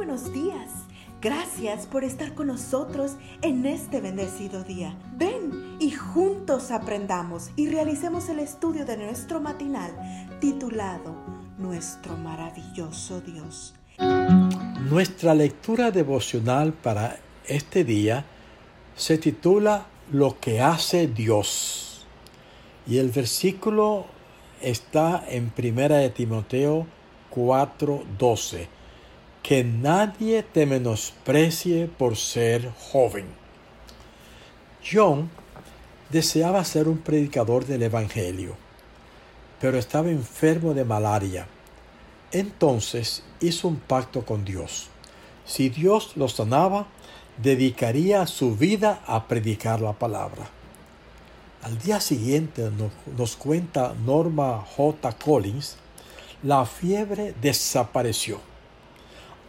buenos días. Gracias por estar con nosotros en este bendecido día. Ven y juntos aprendamos y realicemos el estudio de nuestro matinal titulado Nuestro maravilloso Dios. Nuestra lectura devocional para este día se titula Lo que hace Dios. Y el versículo está en Primera de Timoteo 4:12 que nadie te menosprecie por ser joven. John deseaba ser un predicador del Evangelio, pero estaba enfermo de malaria. Entonces hizo un pacto con Dios. Si Dios lo sanaba, dedicaría su vida a predicar la palabra. Al día siguiente nos, cuenta Norma J. Collins, la fiebre desapareció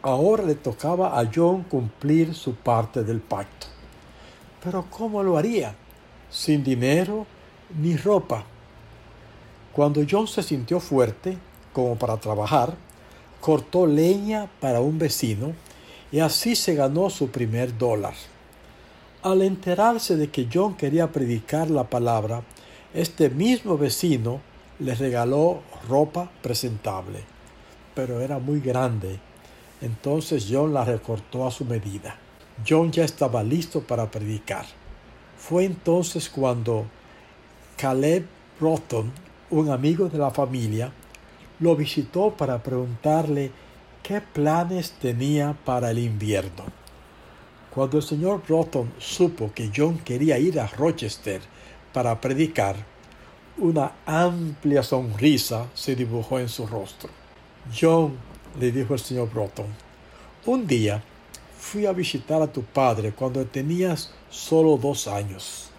Ahora le tocaba a John cumplir su parte del pacto. Pero ¿cómo lo haría? Sin dinero ni ropa. Cuando John se sintió fuerte, como para trabajar, cortó leña para un vecino y así se ganó su primer dólar. Al enterarse de que John quería predicar la palabra, este mismo vecino le regaló ropa presentable, pero era muy grande entonces John la recortó a su medida. John ya estaba listo para predicar. Fue entonces cuando Caleb Broughton, un amigo de la familia, lo visitó para preguntarle qué planes tenía para el invierno. Cuando el señor Broughton supo que John quería ir a Rochester para predicar, una amplia sonrisa se dibujó en su rostro. John le dijo el señor Broughton. Un día fui a visitar a tu padre cuando tenías solo dos años.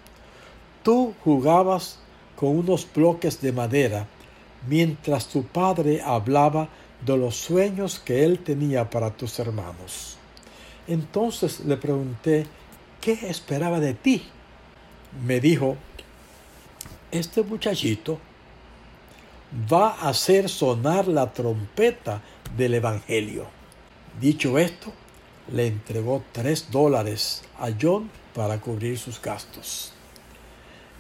Tú jugabas con unos bloques de madera mientras tu padre hablaba de los sueños que él tenía para tus hermanos. Entonces le pregunté qué esperaba de ti. Me dijo, este muchachito va a hacer sonar la trompeta del Evangelio. Dicho esto, le entregó tres dólares a John para cubrir sus gastos.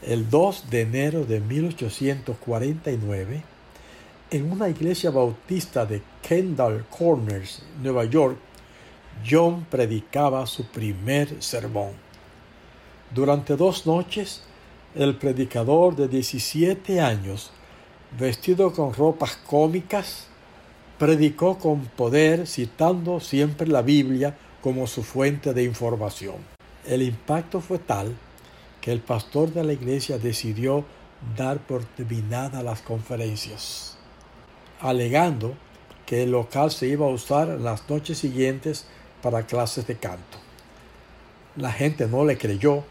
El 2 de enero de 1849, en una iglesia bautista de Kendall Corners, Nueva York, John predicaba su primer sermón. Durante dos noches, el predicador de 17 años, vestido con ropas cómicas, predicó con poder citando siempre la Biblia como su fuente de información. El impacto fue tal que el pastor de la iglesia decidió dar por terminada las conferencias, alegando que el local se iba a usar las noches siguientes para clases de canto. La gente no le creyó,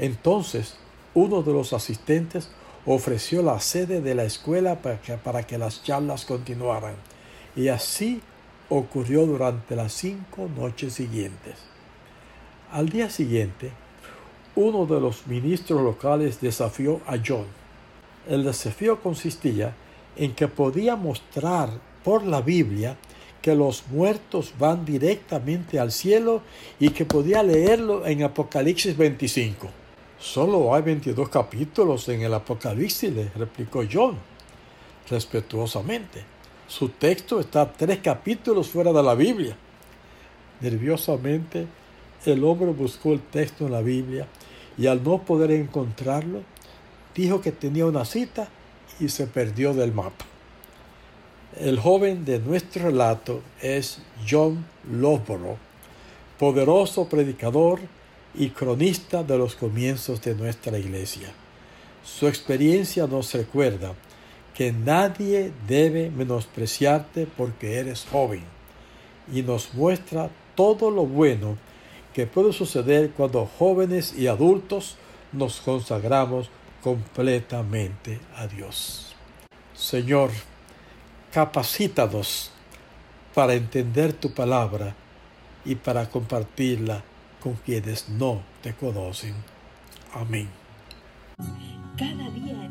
entonces uno de los asistentes ofreció la sede de la escuela para que, para que las charlas continuaran y así ocurrió durante las cinco noches siguientes. Al día siguiente, uno de los ministros locales desafió a John. El desafío consistía en que podía mostrar por la Biblia que los muertos van directamente al cielo y que podía leerlo en Apocalipsis 25. Solo hay 22 capítulos en el Apocalipsis, le replicó John, respetuosamente. Su texto está tres capítulos fuera de la Biblia. Nerviosamente, el hombre buscó el texto en la Biblia y al no poder encontrarlo, dijo que tenía una cita y se perdió del mapa. El joven de nuestro relato es John Loughborough, poderoso predicador y cronista de los comienzos de nuestra iglesia. Su experiencia nos recuerda que nadie debe menospreciarte porque eres joven y nos muestra todo lo bueno que puede suceder cuando jóvenes y adultos nos consagramos completamente a Dios. Señor, capacítanos para entender tu palabra y para compartirla con quienes no te conocen. Amén. Cada día